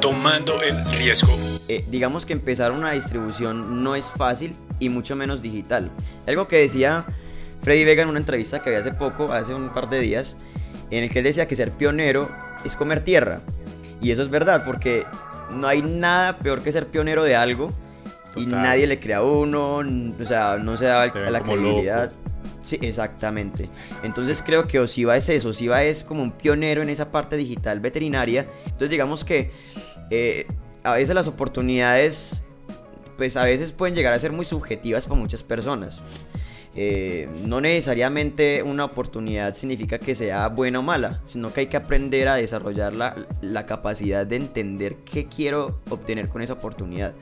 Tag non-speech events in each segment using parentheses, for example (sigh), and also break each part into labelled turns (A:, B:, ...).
A: tomando el riesgo.
B: Eh, digamos que empezar una distribución no es fácil y mucho menos digital. Algo que decía Freddy Vega en una entrevista que había hace poco, hace un par de días, en el que él decía que ser pionero es comer tierra. Y eso es verdad, porque no hay nada peor que ser pionero de algo y nadie le crea a uno, o sea, no se da la credibilidad. Sí, exactamente. Entonces creo que Osiva es eso, Osiva es como un pionero en esa parte digital veterinaria. Entonces digamos que eh, a veces las oportunidades, pues a veces pueden llegar a ser muy subjetivas para muchas personas. Eh, no necesariamente una oportunidad significa que sea buena o mala, sino que hay que aprender a desarrollar la, la capacidad de entender qué quiero obtener con esa oportunidad.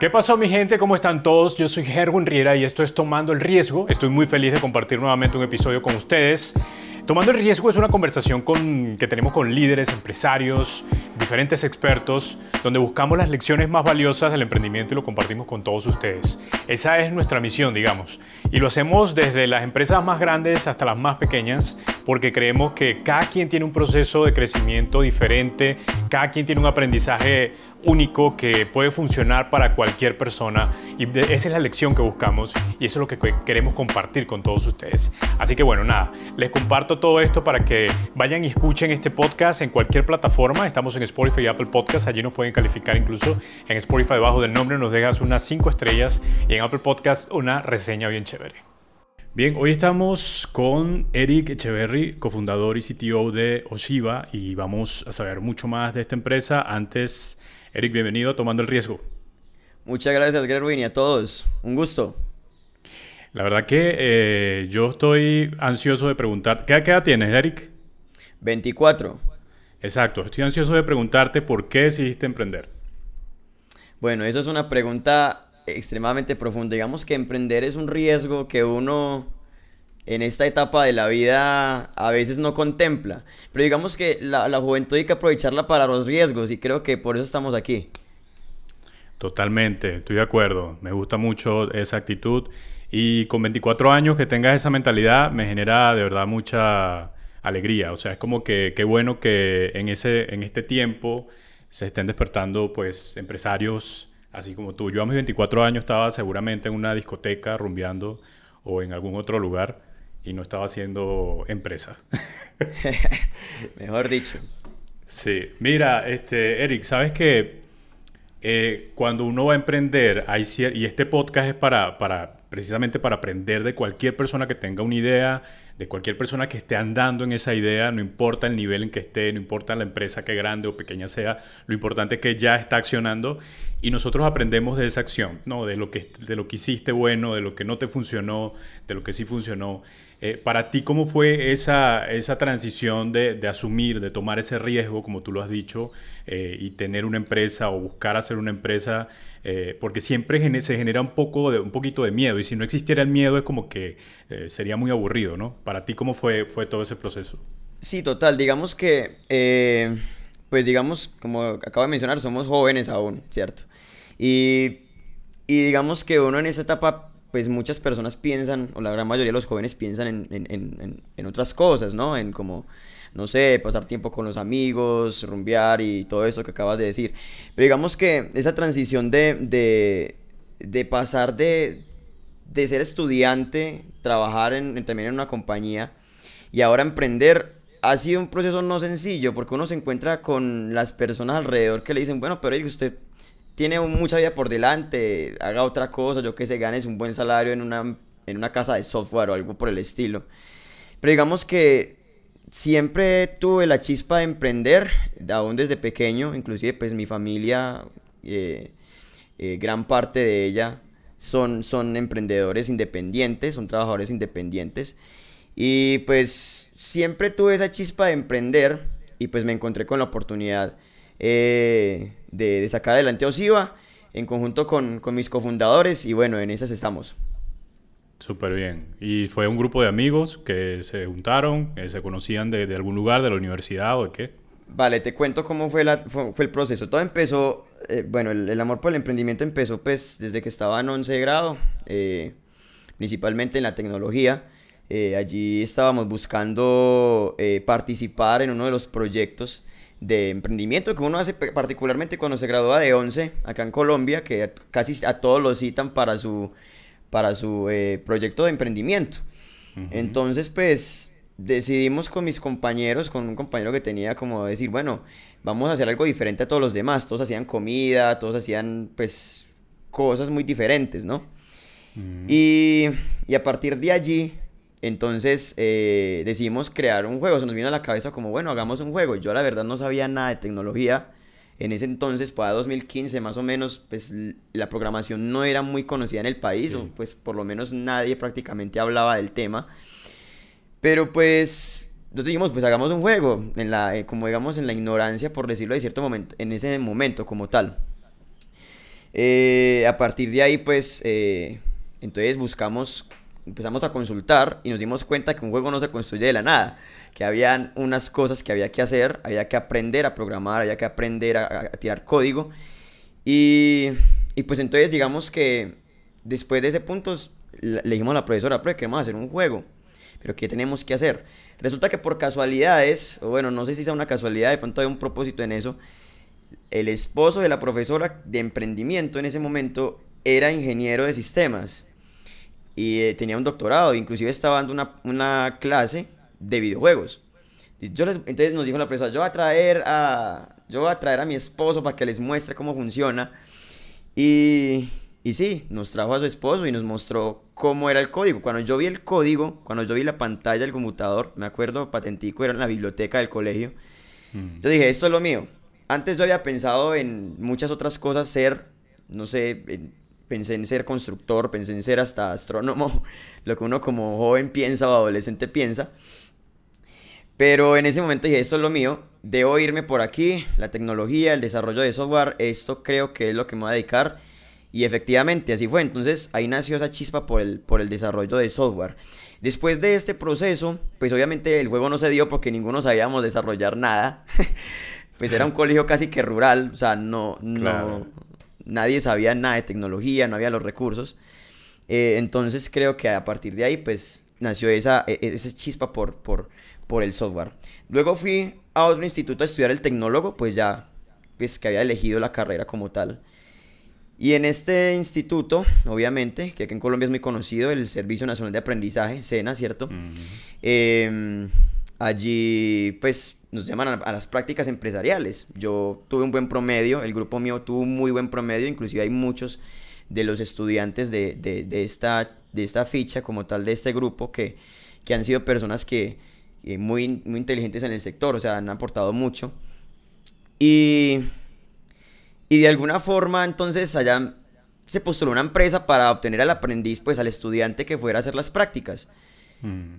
A: ¿Qué pasó mi gente? ¿Cómo están todos? Yo soy Gerwin Riera y esto es Tomando el Riesgo. Estoy muy feliz de compartir nuevamente un episodio con ustedes. Tomando el riesgo es una conversación con, que tenemos con líderes, empresarios, diferentes expertos, donde buscamos las lecciones más valiosas del emprendimiento y lo compartimos con todos ustedes. Esa es nuestra misión, digamos. Y lo hacemos desde las empresas más grandes hasta las más pequeñas, porque creemos que cada quien tiene un proceso de crecimiento diferente, cada quien tiene un aprendizaje único que puede funcionar para cualquier persona y esa es la lección que buscamos y eso es lo que queremos compartir con todos ustedes. Así que bueno, nada, les comparto todo esto para que vayan y escuchen este podcast en cualquier plataforma. Estamos en Spotify y Apple Podcast, allí nos pueden calificar incluso en Spotify debajo del nombre, nos dejas unas 5 estrellas y en Apple Podcast una reseña bien chévere. Bien, hoy estamos con Eric Echeverry, cofundador y CTO de Oshiba, y vamos a saber mucho más de esta empresa. Antes Eric, bienvenido a Tomando el Riesgo.
B: Muchas gracias, Gerwin, y a todos. Un gusto.
A: La verdad que eh, yo estoy ansioso de preguntar. ¿Qué edad tienes, Eric?
B: 24.
A: Exacto. Estoy ansioso de preguntarte por qué decidiste emprender.
B: Bueno, eso es una pregunta extremadamente profunda. Digamos que emprender es un riesgo que uno en esta etapa de la vida a veces no contempla. Pero digamos que la, juventud hay que aprovecharla para los riesgos y creo que por eso estamos aquí.
A: Totalmente, estoy de acuerdo. Me gusta mucho esa actitud. Y con 24 años que tengas esa mentalidad me genera de verdad mucha alegría. O sea, es como que qué bueno que en, ese, en este tiempo se estén despertando pues empresarios así como tú. Yo a mis 24 años estaba seguramente en una discoteca rumbeando o en algún otro lugar y no estaba haciendo empresa. (laughs)
B: Mejor dicho.
A: Sí, mira, este, Eric, sabes que eh, cuando uno va a emprender, hay y este podcast es para, para precisamente para aprender de cualquier persona que tenga una idea, de cualquier persona que esté andando en esa idea, no importa el nivel en que esté, no importa la empresa que grande o pequeña sea, lo importante es que ya está accionando y nosotros aprendemos de esa acción, ¿no? de, lo que, de lo que hiciste bueno, de lo que no te funcionó, de lo que sí funcionó. Eh, para ti, ¿cómo fue esa, esa transición de, de, asumir, de tomar ese riesgo, como tú lo has dicho, eh, y tener una empresa o buscar hacer una empresa? Eh, porque siempre se genera un, poco de, un poquito de miedo, y si no existiera el miedo es como que sería muy aburrido, ¿no? Para ti, ¿cómo fue, fue todo ese proceso?
B: Sí, total. Digamos que, pues digamos, como acabo de mencionar, somos jóvenes aún, ¿cierto? Y, y digamos que uno en esa etapa pues muchas personas piensan, o la gran mayoría de los jóvenes piensan en, en, en, en, otras cosas, ¿no? En como, no sé, pasar tiempo con los amigos, rumbear y todo eso que acabas de decir. Pero digamos que esa transición de, de, de pasar de, de ser estudiante, trabajar en, también en una compañía y ahora emprender, ha sido un proceso no sencillo porque uno se encuentra con las personas alrededor que le dicen, bueno, pero usted tiene mucha vida por delante, haga otra cosa, yo que sé, ganes un buen salario en una, en una casa de software o algo por el estilo. Pero digamos que siempre tuve la chispa de emprender, aún desde pequeño, inclusive pues mi familia, eh, eh, gran parte de ella son, son emprendedores independientes, son trabajadores independientes. Y pues siempre tuve esa chispa de emprender y pues me encontré con la oportunidad eh, de, sacar adelante Osiva en conjunto con, mis cofundadores y bueno, en esas estamos.
A: Súper bien. ¿Y fue un grupo de amigos que se juntaron, se conocían de, algún lugar, de la universidad o de qué?
B: Vale, te cuento cómo fue, la, fue, el proceso. Todo empezó, eh, bueno, el, amor por el emprendimiento empezó pues desde que estaba en 11 grado, eh, principalmente en la tecnología. allí estábamos buscando participar en uno de los proyectos de emprendimiento que uno hace particularmente cuando se gradúa de 11 acá en Colombia, que casi a todos lo citan para su, para su eh, proyecto de emprendimiento. Entonces, pues decidimos con mis compañeros, con un compañero que tenía como decir, bueno, vamos a hacer algo diferente a todos los demás. Todos hacían comida, todos hacían pues cosas muy diferentes, ¿no? y, y, a partir de allí, entonces eh, decidimos crear un juego. Se nos vino a la cabeza como, bueno, hagamos un juego. Yo la verdad no sabía nada de tecnología. En ese entonces, para 2015 más o menos, pues la programación no era muy conocida en el país, o pues por lo menos nadie prácticamente hablaba del tema. Pero pues nosotros dijimos, pues hagamos un juego, en la, eh, como digamos en la ignorancia, por decirlo de cierto momento, en ese momento como tal. Eh, a partir de ahí, pues, eh, entonces buscamos, empezamos a consultar y nos dimos cuenta que un juego no se construye de la nada, que habían unas cosas que había que hacer, había que aprender a programar, había que aprender a, tirar código. Y, y, pues entonces digamos que después de ese punto le dijimos a la profesora, pero queremos hacer un juego. Pero ¿qué tenemos que hacer? Resulta que por casualidades, o bueno, no sé si sea una casualidad, de pronto hay un propósito en eso, el esposo de la profesora de emprendimiento en ese momento era ingeniero de sistemas y eh, tenía un doctorado, inclusive estaba dando una, una clase de videojuegos. Yo entonces nos dijo la profesora, yo voy a traer a, yo voy a traer a mi esposo para que les muestre cómo funciona. Y, y sí, nos trajo a su esposo y nos mostró cómo era el código. Cuando yo vi el código, cuando yo vi la pantalla del computador, me acuerdo, patentico, era en la biblioteca del colegio. Mm. Yo dije, esto es lo mío. Antes yo había pensado en muchas otras cosas, ser, no sé, pensé en ser constructor, pensé en ser hasta astrónomo, (laughs) lo que uno como joven piensa o adolescente piensa. Pero en ese momento dije, esto es lo mío, debo irme por aquí, la tecnología, el desarrollo de software, esto creo que es lo que me voy a dedicar y efectivamente, así fue. Entonces ahí nació esa chispa por el, por el desarrollo de software. Después de este proceso, pues obviamente el juego no se dio porque ninguno sabíamos desarrollar nada. (laughs) pues era un colegio casi que rural, o sea, no, no nadie sabía nada de tecnología, no había los recursos. Eh, entonces creo que a partir de ahí, pues nació esa, e, esa chispa por, por, por el software. Luego fui a otro instituto a estudiar el tecnólogo, pues ya, pues que había elegido la carrera como tal. Y en este instituto, obviamente, que aquí en Colombia es muy conocido, el Servicio Nacional de Aprendizaje, SENA, ¿cierto? Em, allí, pues, nos llaman a, las prácticas empresariales. Yo tuve un buen promedio, el grupo mío tuvo un muy buen promedio, inclusive hay muchos de los estudiantes de, de, esta, de esta ficha, como tal, de este grupo, que, que han sido personas que, muy, muy inteligentes en el sector, o sea, han aportado mucho. Y y de alguna forma, entonces, allá se postuló una empresa para obtener al aprendiz, pues al estudiante que fuera a hacer las prácticas. Mm.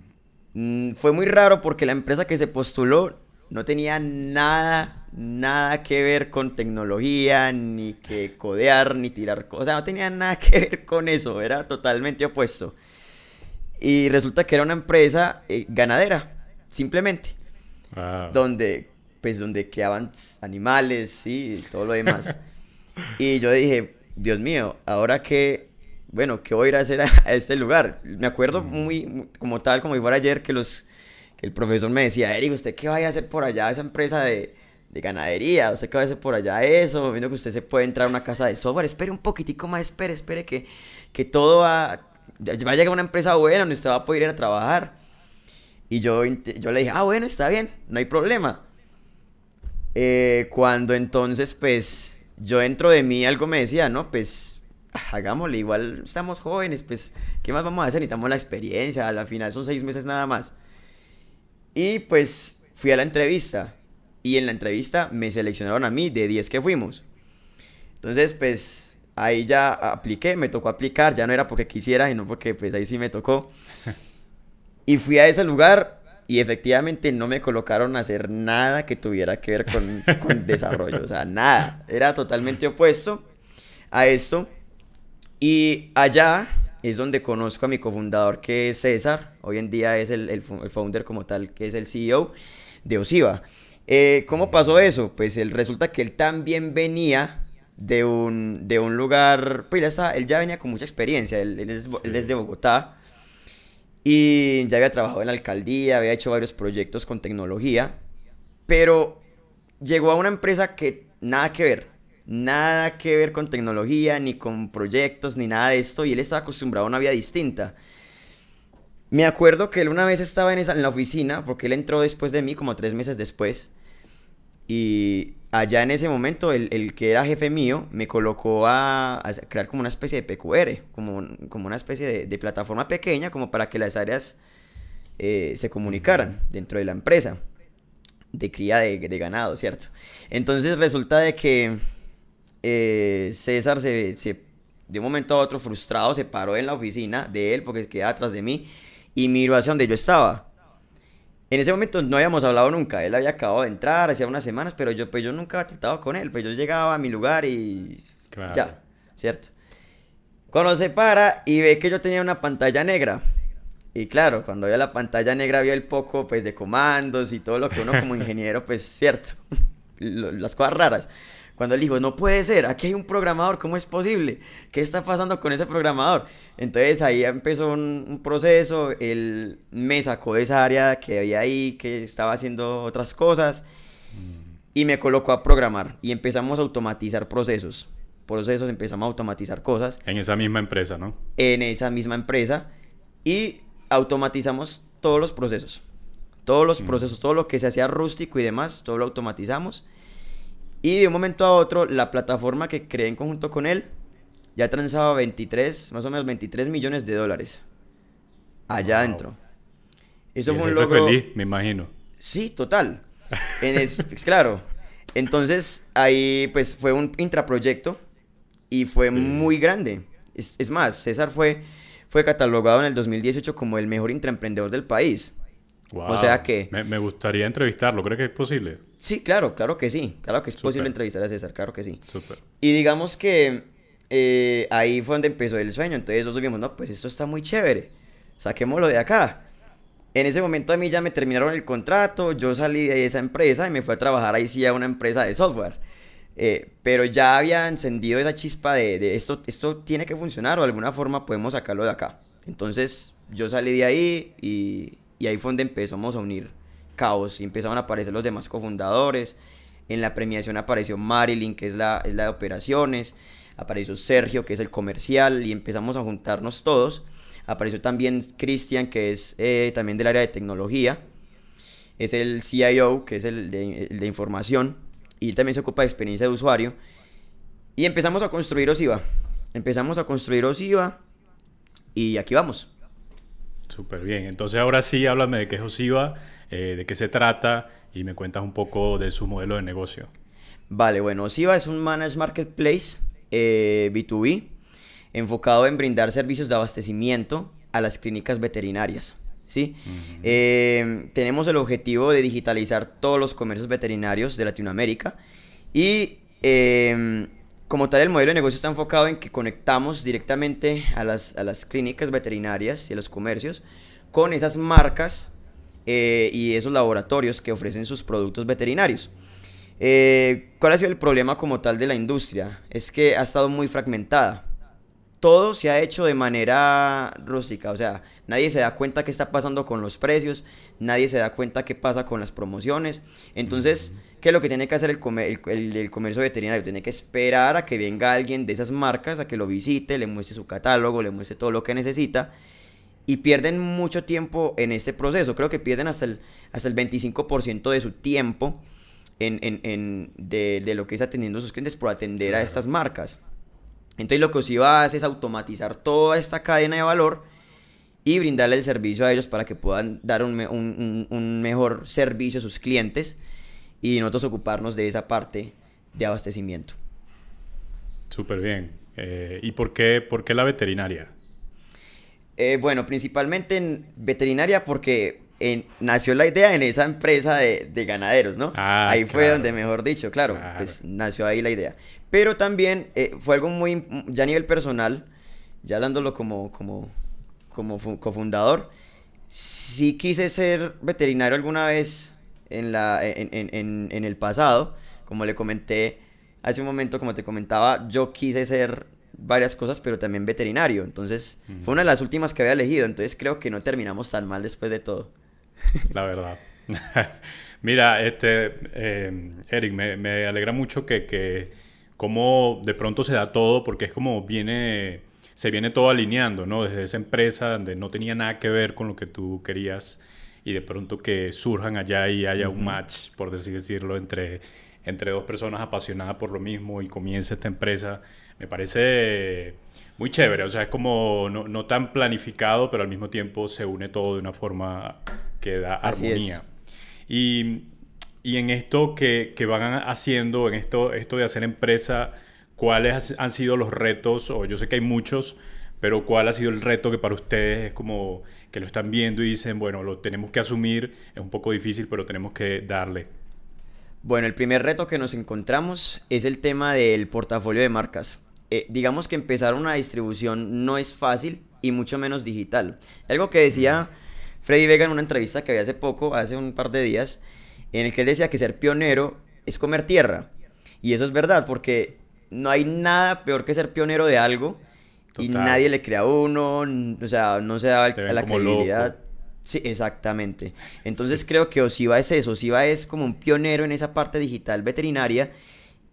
B: Mm, fue muy raro porque la empresa que se postuló no tenía nada, nada que ver con tecnología, ni que codear, ni tirar cosas, no tenía nada (laughs) que ver con eso, era totalmente opuesto. Y resulta que era una empresa eh, ganadera, simplemente. Donde pues donde quedaban animales, sí, y todo lo demás. (laughs) y yo dije, Dios mío, ahora que, bueno, ¿qué voy a ir a hacer a, este lugar? Me acuerdo muy, como tal, como fuera ayer, que, los, que el profesor me decía, Eric, ¿usted qué va a hacer por allá esa empresa de, de ganadería? ¿Usted qué va a hacer por allá eso? Viendo que usted se puede entrar a una casa de software, espere un poquitico más, espere, espere, que, que todo va, va a llegar a una empresa buena donde usted va a poder ir a trabajar. Y yo, yo le dije, ah, bueno, está bien, no hay problema. Eh, cuando entonces, pues, yo entro de mí, algo me decía, no, pues, hagámosle, igual estamos jóvenes, pues, ¿qué más vamos a hacer? Necesitamos la experiencia, a la final son seis meses nada más. Y pues, fui a la entrevista, y en la entrevista me seleccionaron a mí de 10 que fuimos. Entonces, pues, ahí ya apliqué, me tocó aplicar, ya no era porque quisiera, sino porque, pues, ahí sí me tocó. (laughs) Y fui a ese lugar y efectivamente no me colocaron a hacer nada que tuviera que ver con, con (laughs) desarrollo, o sea, nada, era totalmente opuesto a esto. Y allá es donde conozco a mi cofundador que es César, hoy en día es el, el, founder como tal, que es el CEO de Osiva. Eh, ¿Cómo pasó eso? Pues él, resulta que él también venía de un, de un lugar, pues ya él ya venía con mucha experiencia, él, es, él es de Bogotá, y ya había trabajado en la alcaldía, había hecho varios proyectos con tecnología, pero llegó a una empresa que nada que ver, nada que ver con tecnología, ni con proyectos, ni nada de esto, y él estaba acostumbrado a una vida distinta. Me acuerdo que él una vez estaba en, esa, en la oficina, porque él entró después de mí, como tres meses después, y allá en ese momento el, el que era jefe mío me colocó a, a crear como una especie de PQR, como, como una especie de, de plataforma pequeña, como para que las áreas eh, se comunicaran dentro de la empresa de cría de, de ganado, ¿cierto? Entonces resulta de que eh, César se, se, de un momento a otro frustrado se paró en la oficina de él porque quedaba atrás de mí y miró hacia donde yo estaba. En ese momento no habíamos hablado nunca, él había acabado de entrar hacía unas semanas, pero yo pues yo nunca había tratado con él, pues yo llegaba a mi lugar y
A: Claro.
B: ya, ¿cierto? Cuando se para y ve que yo tenía una pantalla negra, y claro, cuando vio la pantalla negra vio el poco pues de comandos y todo lo que uno como (laughs) ingeniero pues cierto, (laughs) las cosas raras. Cuando él dijo, no puede ser, aquí hay un programador, ¿cómo es posible? ¿Qué está pasando con ese programador? Entonces ahí empezó un, un proceso, él me sacó de esa área que había ahí, que estaba haciendo otras cosas, y me colocó a programar. Y empezamos a automatizar procesos. Procesos, empezamos a automatizar cosas
A: En esa misma empresa, ¿no?
B: en esa misma empresa y automatizamos todos los procesos. Todos los
A: Mm.
B: procesos, todo lo que se hacía rústico y demás, todo lo automatizamos. Y de un momento a otro, la plataforma que creé en conjunto con él ya transaba 23, más o menos 23 millones de dólares. Allá
A: Wow.
B: adentro. Eso fue un logro.
A: feliz, me imagino.
B: Sí, total. En (laughs) es, claro. Entonces, ahí pues fue un intraproyecto y fue
A: Sí.
B: muy grande. Es, es más, César fue, fue catalogado en el 2018 como el mejor intraemprendedor del país.
A: Wow.
B: sea que-
A: Me, me gustaría entrevistarlo, ¿creo que es posible?
B: Sí, claro, claro que sí. Claro que es posible entrevistar a César, claro que sí.
A: Súper.
B: Y digamos que eh, ahí fue donde empezó el sueño. Entonces nosotros vimos, no, pues esto está muy chévere. Saquémoslo de acá. En ese momento a mí ya me terminaron el contrato, yo salí de esa empresa y me fui a trabajar ahí sí a una empresa de software. Eh, pero ya había encendido esa chispa de, de esto, esto tiene que funcionar o de alguna forma podemos sacarlo de acá. Entonces yo salí de ahí y, y ahí fue donde empezamos a unir caos y empezaron a aparecer los demás cofundadores. En la premiación apareció Marilyn, que es la, es la de operaciones. Apareció Sergio, que es el comercial, y empezamos a juntarnos todos. Apareció también Cristian, que es eh, también del área de tecnología. Es el CIO, que es el de, el de información. Y él también se ocupa de experiencia de usuario. Y empezamos a construir Osiva. Empezamos a construir Osiva. Y aquí vamos.
A: Súper bien. Entonces ahora sí, háblame de qué es Osiva, eh, de qué se trata y me cuentas un poco de su modelo de negocio.
B: Vale, bueno, Osiva es un managed marketplace eh, B2B enfocado en brindar servicios de abastecimiento a las clínicas veterinarias. ¿sí? Eh, tenemos el objetivo de digitalizar todos los comercios veterinarios de Latinoamérica y eh, como tal el modelo de negocio está enfocado en que conectamos directamente a las, a las clínicas veterinarias y a los comercios con esas marcas eh, y esos laboratorios que ofrecen sus productos veterinarios. Eh, ¿Cuál ha sido el problema como tal de la industria? Es que ha estado muy fragmentada. Todo se ha hecho de manera rústica, o sea, nadie se da cuenta qué está pasando con los precios, nadie se da cuenta qué pasa con las promociones. Entonces, ¿qué es lo que tiene que hacer el, comer- el- el- el comercio veterinario? Tiene que esperar a que venga alguien de esas marcas, a que lo visite, le muestre su catálogo, le muestre todo lo que necesita y pierden mucho tiempo en este proceso. Creo que pierden hasta el, hasta el 25% de su tiempo en, en- en- de, de lo que es atendiendo a sus clientes por atender a estas marcas. Entonces lo que Osiva hace es automatizar toda esta cadena de valor y brindarle el servicio a ellos para que puedan dar un- un- un mejor servicio a sus clientes y nosotros ocuparnos de esa parte de abastecimiento.
A: Súper bien. Eh, ¿Y por qué, por qué la veterinaria?
B: Eh, bueno, principalmente en veterinaria porque en- nació la idea en esa empresa de, de ganaderos, ¿no?
A: Ah,
B: ahí fue
A: claro.
B: donde, mejor dicho, claro,
A: Claro.
B: pues nació ahí la idea. Pero también eh, fue algo muy, ya a nivel personal, ya hablándolo como, como, como fu- cofundador, sí quise ser veterinario alguna vez en, la, en, en- en- en el pasado, como le comenté hace un momento, como te comentaba, yo quise ser varias cosas, pero también veterinario. Entonces, fue una de las últimas que había elegido. Entonces, creo que no terminamos tan mal después de todo. (laughs)
A: La verdad. (laughs) Mira, este, eh, Eric, me, alegra mucho que, que cómo de pronto se da todo, porque es como viene, se viene todo alineando, ¿no? Desde esa empresa donde no tenía nada que ver con lo que tú querías y de pronto que surjan allá y haya un match, por así decirlo, entre, entre dos personas apasionadas por lo mismo y comience esta empresa, me parece muy chévere. O sea, es como no, no tan planificado, pero al mismo tiempo se une todo de una forma que da armonía. Y, y, en esto que, que, van haciendo, en esto, esto de hacer empresa, ¿cuáles han sido los retos? O yo sé que hay muchos, pero ¿cuál ha sido el reto que para ustedes es como que lo están viendo y dicen, bueno, lo tenemos que asumir, es un poco difícil, pero tenemos que darle?
B: Bueno, el primer reto que nos encontramos es el tema del portafolio de marcas. Eh, digamos que empezar una distribución no es fácil y mucho menos digital. Algo que decía Freddy Vega en una entrevista que había hace poco, hace un par de días, en el que él decía que ser pionero es comer tierra. Y eso es verdad, porque no hay nada peor que ser pionero de algo y nadie le crea a uno, o sea, no se da la credibilidad. Sí, exactamente. Entonces creo que Osiva es eso, Osiva es como un pionero en esa parte digital veterinaria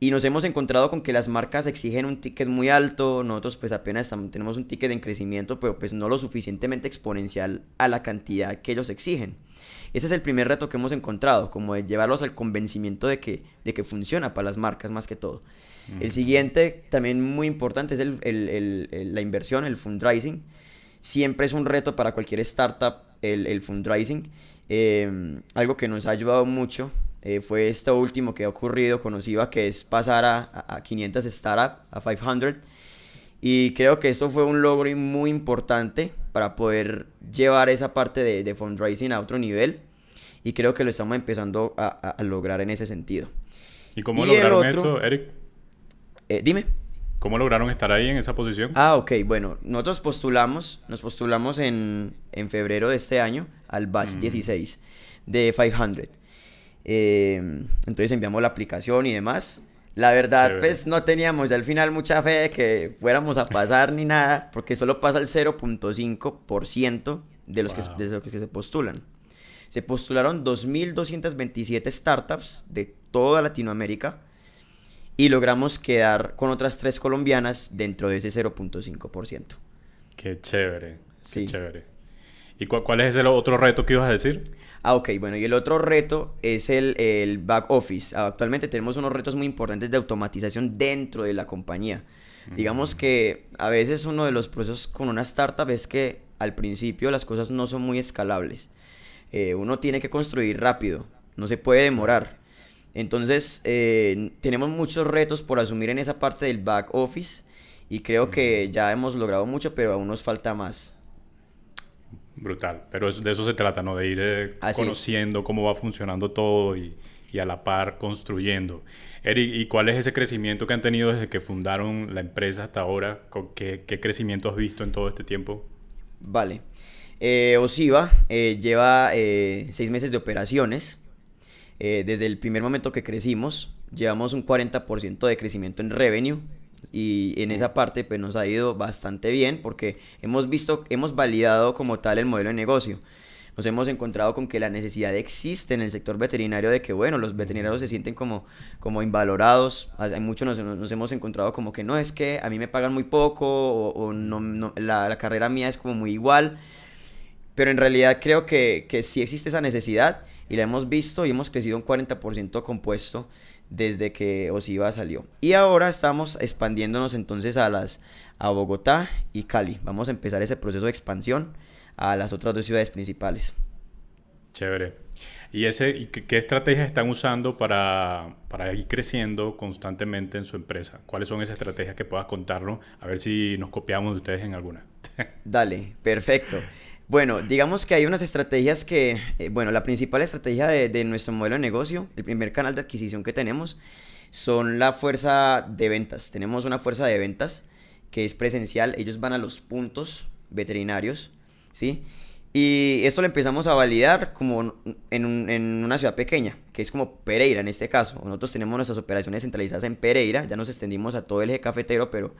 B: y nos hemos encontrado con que las marcas exigen un ticket muy alto, nosotros pues apenas tenemos un ticket en crecimiento, pero pues no lo suficientemente exponencial a la cantidad que ellos exigen. Ese es el primer reto que hemos encontrado, como de llevarlos al convencimiento de que, de que funciona para las marcas más que todo. El siguiente, también muy importante, es el, la inversión, el fundraising. Siempre es un reto para cualquier startup el, fundraising. Eh, algo que nos ha ayudado mucho eh, fue esto último que ha ocurrido con Osiva, que es pasar a, a 500 startups, a 500. Y creo que esto fue un logro muy importante para poder llevar esa parte de, de fundraising a otro nivel. Y creo que lo estamos empezando a, a lograr en ese sentido.
A: ¿Y cómo lograron esto, Eric?
B: Eh, dime.
A: ¿Cómo lograron estar ahí en esa posición?
B: Ah, ok, bueno, nosotros postulamos, nos postulamos en, en febrero de este año al batch 16 mm. de 500. Eh, entonces enviamos la aplicación y demás. La verdad, pues no teníamos al final mucha fe de que fuéramos a pasar ni nada, porque solo pasa el 0.5% de, los que, de los que se postulan. Se postularon 2.227 startups de toda Latinoamérica y logramos quedar con otras tres colombianas dentro de ese 0.5%.
A: Qué chévere, qué chévere. ¿Y cuál es el otro reto que ibas a decir?
B: Ah, ok, bueno, y el otro reto es el, el, back office. Actualmente tenemos unos retos muy importantes de automatización dentro de la compañía. Digamos que a veces uno de los procesos con una startup es que al principio las cosas no son muy escalables. Eh, uno tiene que construir rápido, no se puede demorar. Entonces, eh, tenemos muchos retos por asumir en esa parte del back office y creo que ya hemos logrado mucho, pero aún nos falta más.
A: Brutal, pero de eso se trata, ¿no? De ir eh, conociendo cómo va funcionando todo y, a la par construyendo. Eric, ¿y cuál es ese crecimiento que han tenido desde que fundaron la empresa hasta ahora? ¿Qué, qué crecimiento has visto en todo este tiempo?
B: Vale. Eh, Osiva eh, lleva seis meses de operaciones. Eh, desde el primer momento que crecimos, llevamos un 40% de crecimiento en revenue y en esa parte pues nos ha ido bastante bien porque hemos visto, hemos validado como tal el modelo de negocio. Nos hemos encontrado con que la necesidad existe en el sector veterinario de que, bueno, los veterinarios se sienten como, como invalorados. Hay muchos nos, nos hemos encontrado como que no, es que a mí me pagan muy poco o, no, la, carrera mía es como muy igual. Pero en realidad creo que, que sí existe esa necesidad y la hemos visto y hemos crecido un 40% compuesto desde que Osiva salió. Y ahora estamos expandiéndonos entonces a las a Bogotá y Cali. Vamos a empezar ese proceso de expansión a las otras dos ciudades principales.
A: Chévere. ¿Y, ese, qué, estrategias están usando para, para, ir creciendo constantemente en su empresa? ¿Cuáles son esas estrategias que puedas contarnos? A ver si nos copiamos de ustedes en alguna. (laughs)
B: Dale, perfecto. Bueno, digamos que hay unas estrategias que, eh, bueno, la principal estrategia de, nuestro modelo de negocio, el primer canal de adquisición que tenemos, son la fuerza de ventas. Tenemos una fuerza de ventas que es presencial, ellos van a los puntos veterinarios, ¿sí? Y esto lo empezamos a validar como en, en, una ciudad pequeña, que es como Pereira en este caso. Nosotros tenemos nuestras operaciones centralizadas en Pereira, ya nos extendimos a todo el eje cafetero, pero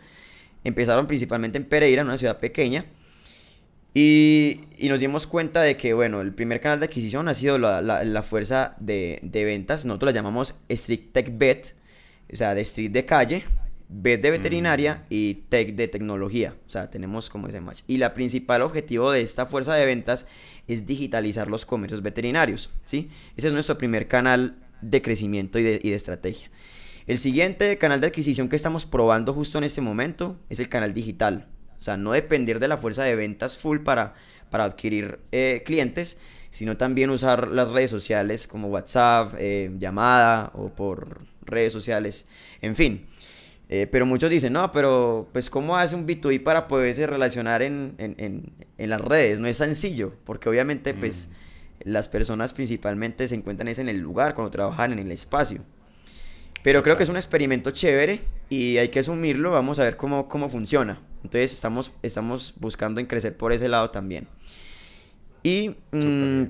B: empezaron principalmente en Pereira, una ciudad pequeña. Y, y, nos dimos cuenta de que, bueno, el primer canal de adquisición ha sido la, la, la fuerza de, de, ventas. Nosotros la llamamos Street Tech Bet, o sea, de street de calle, Bet de veterinaria mm. y Tech de tecnología. O sea, tenemos como ese match. Y la principal objetivo de esta fuerza de ventas es digitalizar los comercios veterinarios, ¿sí? Ese es nuestro primer canal de crecimiento y de, y de estrategia. El siguiente canal de adquisición que estamos probando justo en este momento es el canal digital. O sea, no depender de la fuerza de ventas full para, para adquirir eh, clientes, sino también usar las redes sociales como WhatsApp, eh, llamada o por redes sociales, en fin. Eh, pero muchos dicen, no, pero pues ¿cómo hace un B2B para poderse relacionar en, en, en, las redes? No es sencillo, porque obviamente pues mm. las personas principalmente se encuentran en el lugar, cuando trabajan en el espacio. Pero creo que es un experimento chévere y hay que asumirlo, vamos a ver cómo, cómo funciona. Entonces estamos, estamos buscando en crecer por ese lado también. Y mm,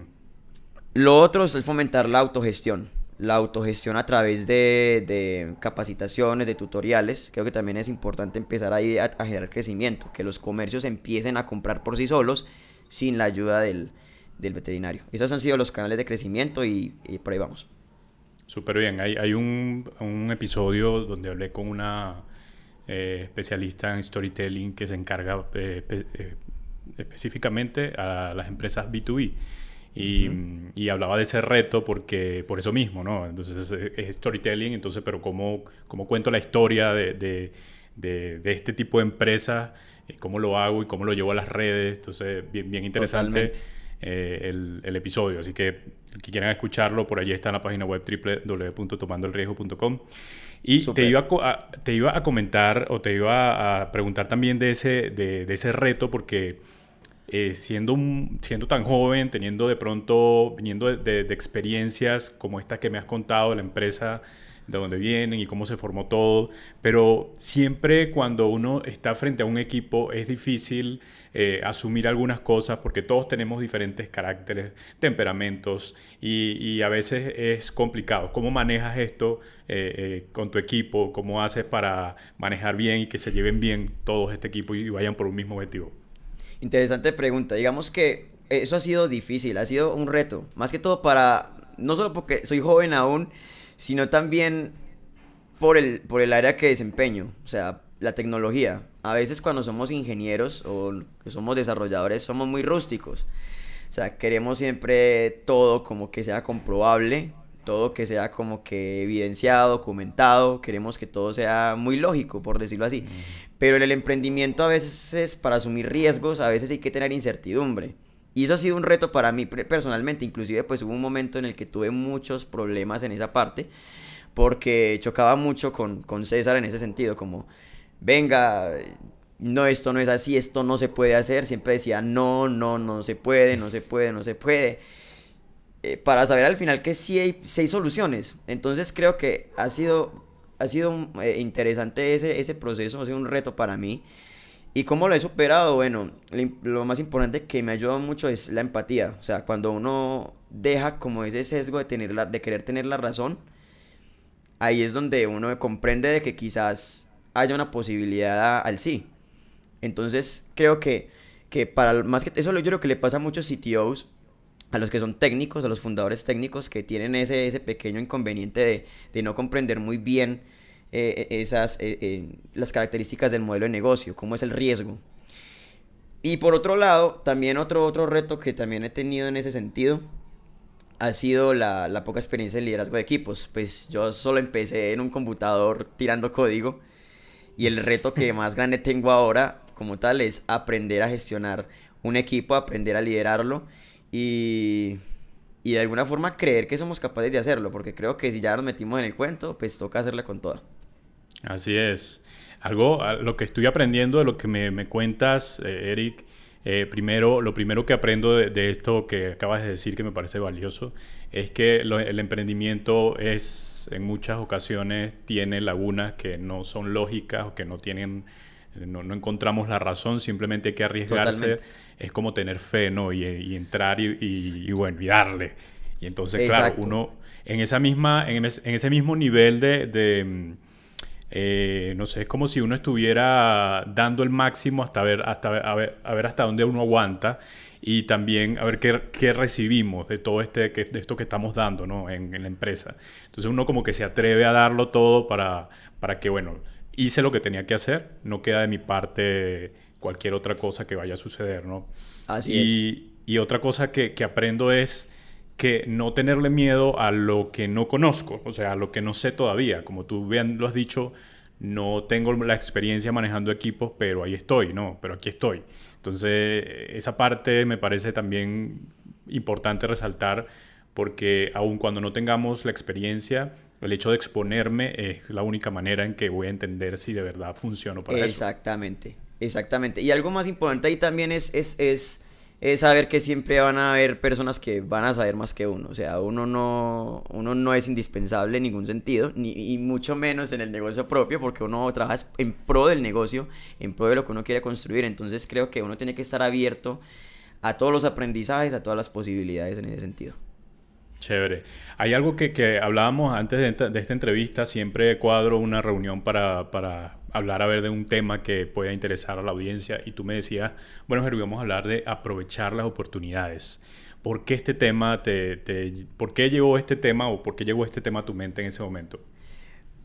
B: lo otro es fomentar la autogestión. La autogestión a través de, de, capacitaciones, de tutoriales. Creo que también es importante empezar ahí a, a, generar crecimiento. Que los comercios empiecen a comprar por sí solos sin la ayuda del, del veterinario. Esos han sido los canales de crecimiento y, y por ahí vamos.
A: Súper bien. Hay, hay un, un, episodio donde hablé con una eh, especialista en storytelling que se encarga eh, eh, específicamente a las empresas B2B. Y, y, hablaba de ese reto porque por eso mismo, ¿no? Entonces es, storytelling, entonces, pero ¿cómo, cómo cuento la historia de, de, de, de este tipo de empresas? ¿Cómo lo hago y cómo lo llevo a las redes? Entonces, bien, bien interesante eh, el, el, episodio. Así que el que quieran escucharlo, por allí está en la página web www.tomandoelriesgo.com. Y te iba, a, te iba a comentar o te iba a preguntar también de ese, de, de ese reto, porque eh, siendo, un, siendo tan joven, teniendo de pronto, viniendo de, de, de, experiencias como esta que me has contado de la empresa, de dónde vienen y cómo se formó todo, pero siempre cuando uno está frente a un equipo es difícil eh, asumir algunas cosas porque todos tenemos diferentes caracteres, temperamentos y, a veces es complicado. ¿Cómo manejas esto eh, eh, con tu equipo? ¿Cómo haces para manejar bien y que se lleven bien todos este equipo y vayan por un mismo objetivo?
B: Interesante pregunta. Digamos que eso ha sido difícil, ha sido un reto. Más que todo para, no solo porque soy joven aún, sino también por el, por el área que desempeño, o sea, la tecnología. A veces cuando somos ingenieros o somos desarrolladores somos muy rústicos. O sea, queremos siempre todo como que sea comprobable, todo que sea como que evidenciado, documentado, queremos que todo sea muy lógico, por decirlo así. Pero en el emprendimiento a veces para asumir riesgos, a veces hay que tener incertidumbre. Y eso ha sido un reto para mí personalmente, inclusive pues hubo un momento en el que tuve muchos problemas en esa parte, porque chocaba mucho con, con César en ese sentido, como, venga, no, esto no es así, esto no se puede hacer, siempre decía, no, no, no se puede, no se puede, no se puede, eh, para saber al final que sí hay seis soluciones. Entonces creo que ha sido, ha sido eh, interesante ese, ese proceso, ha sido un reto para mí. ¿Y cómo lo he superado? Bueno, lo más importante que me ha ayudado mucho es la empatía. O sea, cuando uno deja como ese sesgo de, tener la, de querer tener la razón, ahí es donde uno comprende de que quizás haya una posibilidad al sí. Entonces, creo que, que para más que eso yo creo que le pasa a muchos CTOs, a los que son técnicos, a los fundadores técnicos que tienen ese, ese pequeño inconveniente de, de no comprender muy bien eh, eh, esas, eh, las características del modelo de negocio, cómo es el riesgo. Y por otro lado, también otro, otro reto que también he tenido en ese sentido ha sido la, la poca experiencia en liderazgo de equipos. Pues yo solo empecé en un computador tirando código y el reto que (laughs) más grande tengo ahora como tal es aprender a gestionar un equipo, aprender a liderarlo y, y de alguna forma creer que somos capaces de hacerlo, porque creo que si ya nos metimos en el cuento, pues toca hacerle con toda.
A: Así es. Algo, lo que estoy aprendiendo de lo que me, me cuentas, eh, Eric, eh, primero, lo primero que aprendo de, de, esto que acabas de decir que me parece valioso es que lo, el emprendimiento es, en muchas ocasiones, tiene lagunas que no son lógicas o que no tienen, no, no encontramos la razón, simplemente hay que arriesgarse. Totalmente. Es como tener fe, ¿no? Y, y entrar y, y, y, bueno, y darle. Y entonces, Exacto. claro, uno en esa misma, en, en ese mismo nivel de, de eh, no sé, es como si uno estuviera dando el máximo hasta ver hasta, a ver, a ver hasta dónde uno aguanta y también a ver qué, qué recibimos de todo este, que, de esto que estamos dando ¿no? en, en, la empresa. Entonces uno como que se atreve a darlo todo para, para que, bueno, hice lo que tenía que hacer, no queda de mi parte cualquier otra cosa que vaya a suceder, ¿no?
B: Así
A: y,
B: es.
A: Y otra cosa que, que aprendo es que no tenerle miedo a lo que no conozco, o sea, a lo que no sé todavía. Como tú bien lo has dicho, no tengo la experiencia manejando equipos, pero ahí estoy, ¿no? Pero aquí estoy. Entonces, esa parte me parece también importante resaltar porque aun cuando no tengamos la experiencia, el hecho de exponerme es la única manera en que voy a entender si de verdad funciono para
B: exactamente, eso. Exactamente, exactamente. Y algo más importante ahí también es, es, es, es, saber que siempre van a haber personas que van a saber más que uno. O sea, uno no, uno no es indispensable en ningún sentido, ni y mucho menos en el negocio propio, porque uno trabaja en pro del negocio, en pro de lo que uno quiere construir. Entonces creo que uno tiene que estar abierto a todos los aprendizajes, a todas las posibilidades en ese sentido.
A: Chévere. Hay algo que, que hablábamos antes de, de, esta entrevista, siempre cuadro una reunión para, para, hablar a ver de un tema que pueda interesar a la audiencia y tú me decías, bueno, Jerry, vamos a hablar de aprovechar las oportunidades. ¿Por qué este tema te, te, por qué llegó este tema o por qué llegó este tema a tu mente en ese momento?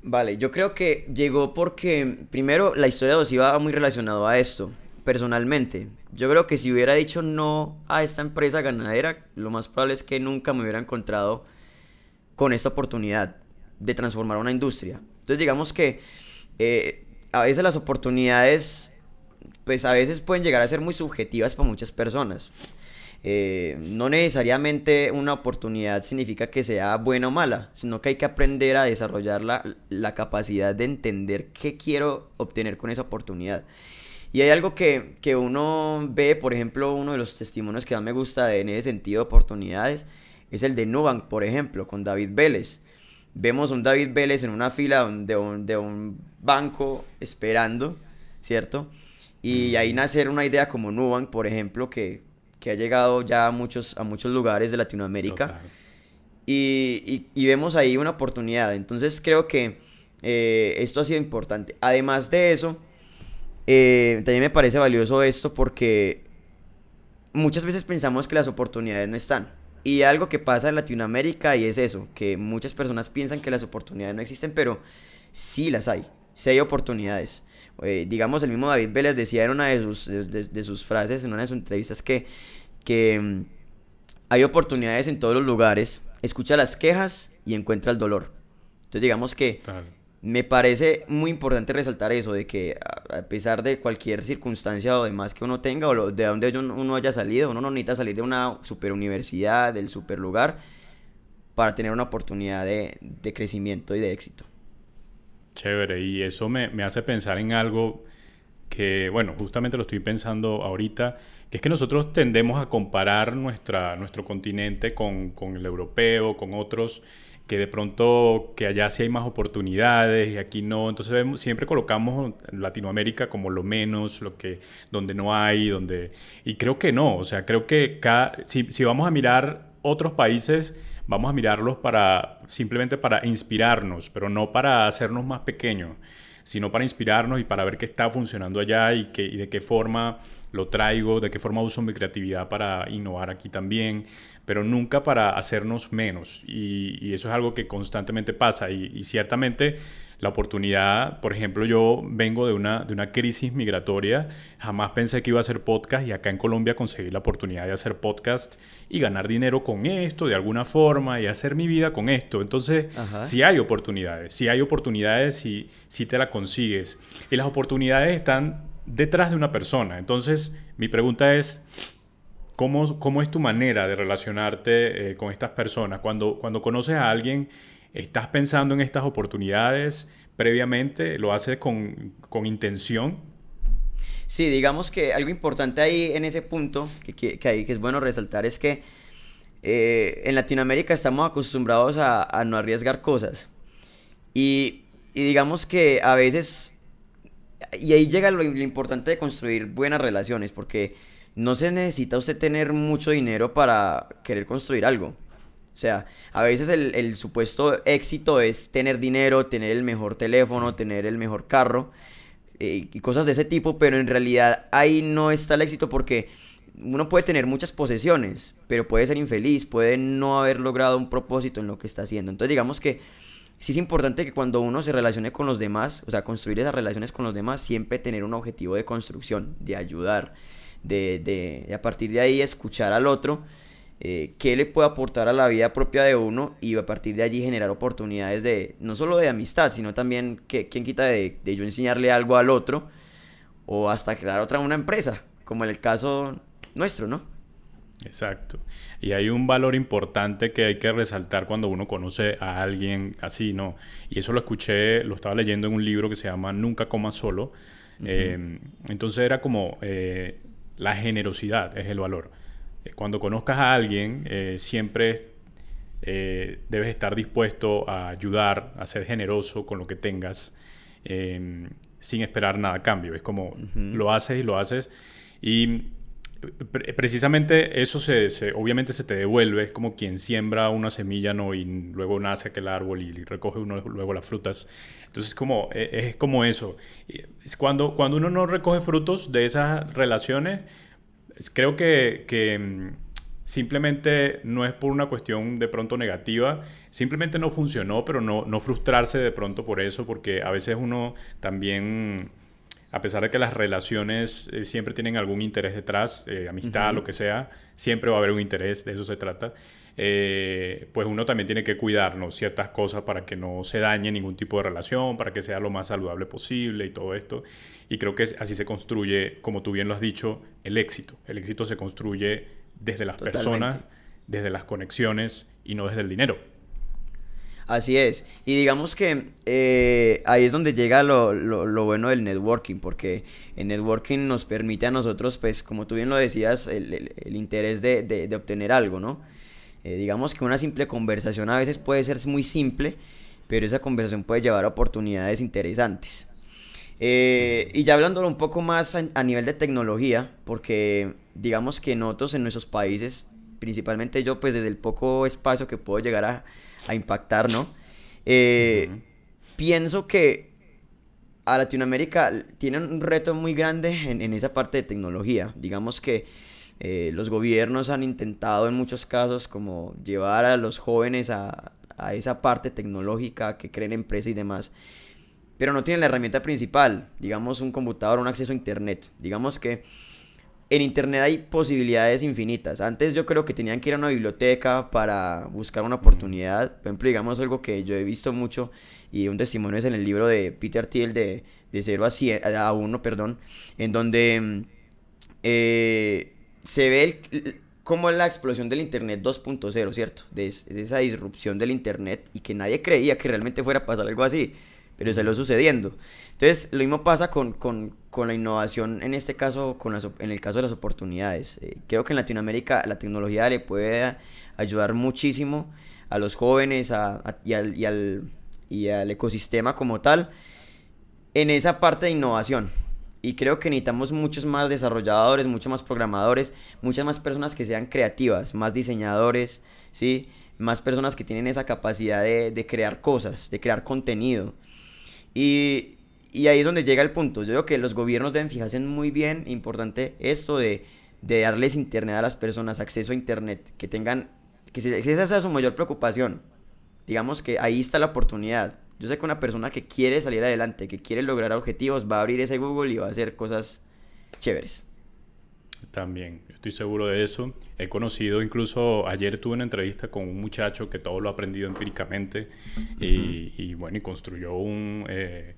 B: Vale, yo creo que llegó porque primero la historia de Osiva va muy relacionado a esto personalmente. Yo creo que si hubiera dicho no a esta empresa ganadera, lo más probable es que nunca me hubiera encontrado con esta oportunidad de transformar una industria. Entonces digamos que eh, a veces las oportunidades, pues a veces pueden llegar a ser muy subjetivas para muchas personas. Eh, no necesariamente una oportunidad significa que sea buena o mala, sino que hay que aprender a desarrollar la, la capacidad de entender qué quiero obtener con esa oportunidad. Y hay algo que, que, uno ve, por ejemplo, uno de los testimonios que más me gusta de, en ese sentido de oportunidades, es el de Nubank, por ejemplo, con David Vélez. Vemos a un David Vélez en una fila de un, de un banco esperando, ¿cierto? Y ahí nacer una idea como Nubank, por ejemplo, que, que ha llegado ya a muchos, a muchos lugares de Latinoamérica. Y, y, y, vemos ahí una oportunidad. Entonces creo que eh, esto ha sido importante. Además de eso, eh, también me parece valioso esto porque muchas veces pensamos que las oportunidades no están. Y algo que pasa en Latinoamérica y es eso, que muchas personas piensan que las oportunidades no existen, pero sí las hay, sí hay oportunidades. Eh, digamos, el mismo David Vélez decía en una de sus, de, sus frases, en una de sus entrevistas, que, que um, hay oportunidades en todos los lugares, escucha las quejas y encuentra el dolor. Entonces digamos que me parece muy importante resaltar eso, de que a pesar de cualquier circunstancia o demás que uno tenga, o de donde uno haya salido, uno no necesita salir de una super universidad, del super lugar, para tener una oportunidad de, de crecimiento y de éxito.
A: Chévere, y eso me, me, hace pensar en algo que, bueno, justamente lo estoy pensando ahorita, que es que nosotros tendemos a comparar nuestra, nuestro continente con, con el europeo, con otros que de pronto que allá sí hay más oportunidades y aquí no. Entonces vemos, siempre colocamos Latinoamérica como lo menos, lo que, donde no hay, donde... Y creo que no, o sea, creo que cada, si, si vamos a mirar otros países, vamos a mirarlos para simplemente para inspirarnos, pero no para hacernos más pequeños, sino para inspirarnos y para ver qué está funcionando allá y, que, y de qué forma lo traigo, de qué forma uso mi creatividad para innovar aquí también pero nunca para hacernos menos. Y, y eso es algo que constantemente pasa. Y, y, ciertamente la oportunidad, por ejemplo, yo vengo de una, de una crisis migratoria, jamás pensé que iba a hacer podcast y acá en Colombia conseguí la oportunidad de hacer podcast y ganar dinero con esto de alguna forma y hacer mi vida con esto. Entonces, si sí hay oportunidades, si sí hay oportunidades, si, si te la consigues. Y las oportunidades están detrás de una persona. Entonces, mi pregunta es, ¿Cómo, ¿Cómo, es tu manera de relacionarte eh, con estas personas? Cuando, cuando conoces a alguien, ¿estás pensando en estas oportunidades previamente? ¿Lo haces con, con intención?
B: Sí, digamos que algo importante ahí en ese punto, que, que, que, hay, que es bueno resaltar, es que eh, en Latinoamérica estamos acostumbrados a, no arriesgar cosas. Y, digamos que a veces, y ahí llega lo, importante de construir buenas relaciones, porque no se necesita usted tener mucho dinero para querer construir algo. O sea, a veces el, el supuesto éxito es tener dinero, tener el mejor teléfono, tener el mejor carro eh, y cosas de ese tipo, pero en realidad ahí no está el éxito porque uno puede tener muchas posesiones, pero puede ser infeliz, puede no haber logrado un propósito en lo que está haciendo. Entonces digamos que sí es importante que cuando uno se relacione con los demás, o sea, construir esas relaciones con los demás, siempre tener un objetivo de construcción, de ayudar, de, de, a partir de ahí escuchar al otro, eh, qué le puede aportar a la vida propia de uno y a partir de allí generar oportunidades de, no solo de amistad, sino también, que, ¿quién quita de, de yo enseñarle algo al otro? O hasta crear otra una empresa, como en el caso nuestro, ¿no?
A: Exacto. Y hay un valor importante que hay que resaltar cuando uno conoce a alguien así, ¿no? Y eso lo escuché, lo estaba leyendo en un libro que se llama Nunca coma solo. eh, entonces era como eh, la generosidad es el valor. Eh, cuando conozcas a alguien, eh, siempre debes estar dispuesto a ayudar, a ser generoso con lo que tengas, eh, sin esperar nada a cambio. Es como lo haces y lo haces. Y precisamente eso se, se- obviamente se te devuelve, es como quien siembra una semilla ¿no? y luego nace aquel árbol y recoge uno luego las frutas. Entonces como, e- es como eso. Cuando, cuando uno no recoge frutos de esas relaciones, es- creo que, que, mm, simplemente no es por una cuestión de pronto negativa, simplemente no funcionó, pero no, no frustrarse de pronto por eso, porque a veces uno también a pesar de que las relaciones eh, siempre tienen algún interés detrás, eh, amistad, lo que sea, siempre va a haber un interés, de eso se trata, eh, pues uno también tiene que cuidarnos ciertas cosas para que no se dañe ningún tipo de relación, para que sea lo más saludable posible y todo esto. Y creo que así se construye, como tú bien lo has dicho, el éxito. El éxito se construye desde las
B: Totalmente.
A: personas, desde las conexiones y no desde el dinero.
B: Así es. Y digamos que eh, ahí es donde llega lo, lo- lo bueno del networking, porque el networking nos permite a nosotros, pues, como tú bien lo decías, el, el- interés de, de- de obtener algo, ¿no? Eh, digamos que una simple conversación a veces puede ser muy simple, pero esa conversación puede llevar a oportunidades interesantes. Eh, y ya hablándolo un poco más a, a nivel de tecnología, porque digamos que nosotros en nuestros países, principalmente yo, pues desde el poco espacio que puedo llegar a, a impactar, ¿no? Eh. Pienso que a Latinoamérica tiene un reto muy grande en, en esa parte de tecnología. Digamos que eh, los gobiernos han intentado en muchos casos como llevar a los jóvenes a, a esa parte tecnológica, que creen empresas y demás pero no tienen la herramienta principal, digamos un computador, un acceso a internet. Digamos que en internet hay posibilidades infinitas. Antes yo creo que tenían que ir a una biblioteca para buscar una oportunidad. Por ejemplo, digamos algo que yo he visto mucho y un testimonio es en el libro de Peter Thiel de, de 0 a, 100, a 1, perdón, en donde mm, eh, se ve el- es la explosión del Internet 2.0, ¿cierto? De esa disrupción del Internet y que nadie creía que realmente fuera a pasar algo así, pero salió sucediendo. Entonces, lo mismo pasa con, con- con la innovación, en este caso, con las en el caso de las oportunidades. Eh, creo que en Latinoamérica la tecnología le puede ayudar muchísimo a los jóvenes a- y, al, y, al, y al ecosistema como tal en esa parte de innovación. Y creo que necesitamos muchos más desarrolladores, muchos más programadores, muchas más personas que sean creativas, más diseñadores, ¿sí? Más personas que tienen esa capacidad de, de crear cosas, de crear contenido. Y, y ahí es donde llega el punto. Yo creo que los gobiernos deben fijarse muy bien, importante esto de, de darles internet a las personas, acceso a internet, que tengan, que, se- que esa sea su mayor preocupación. Digamos que ahí está la oportunidad. Yo sé que una persona que quiere salir adelante, que quiere lograr objetivos, va a abrir ese Google y va a hacer cosas chéveres.
A: También, estoy seguro de eso. He conocido, incluso ayer tuve una entrevista con un muchacho que todo lo ha aprendido empíricamente y, y, bueno, y construyó un, eh,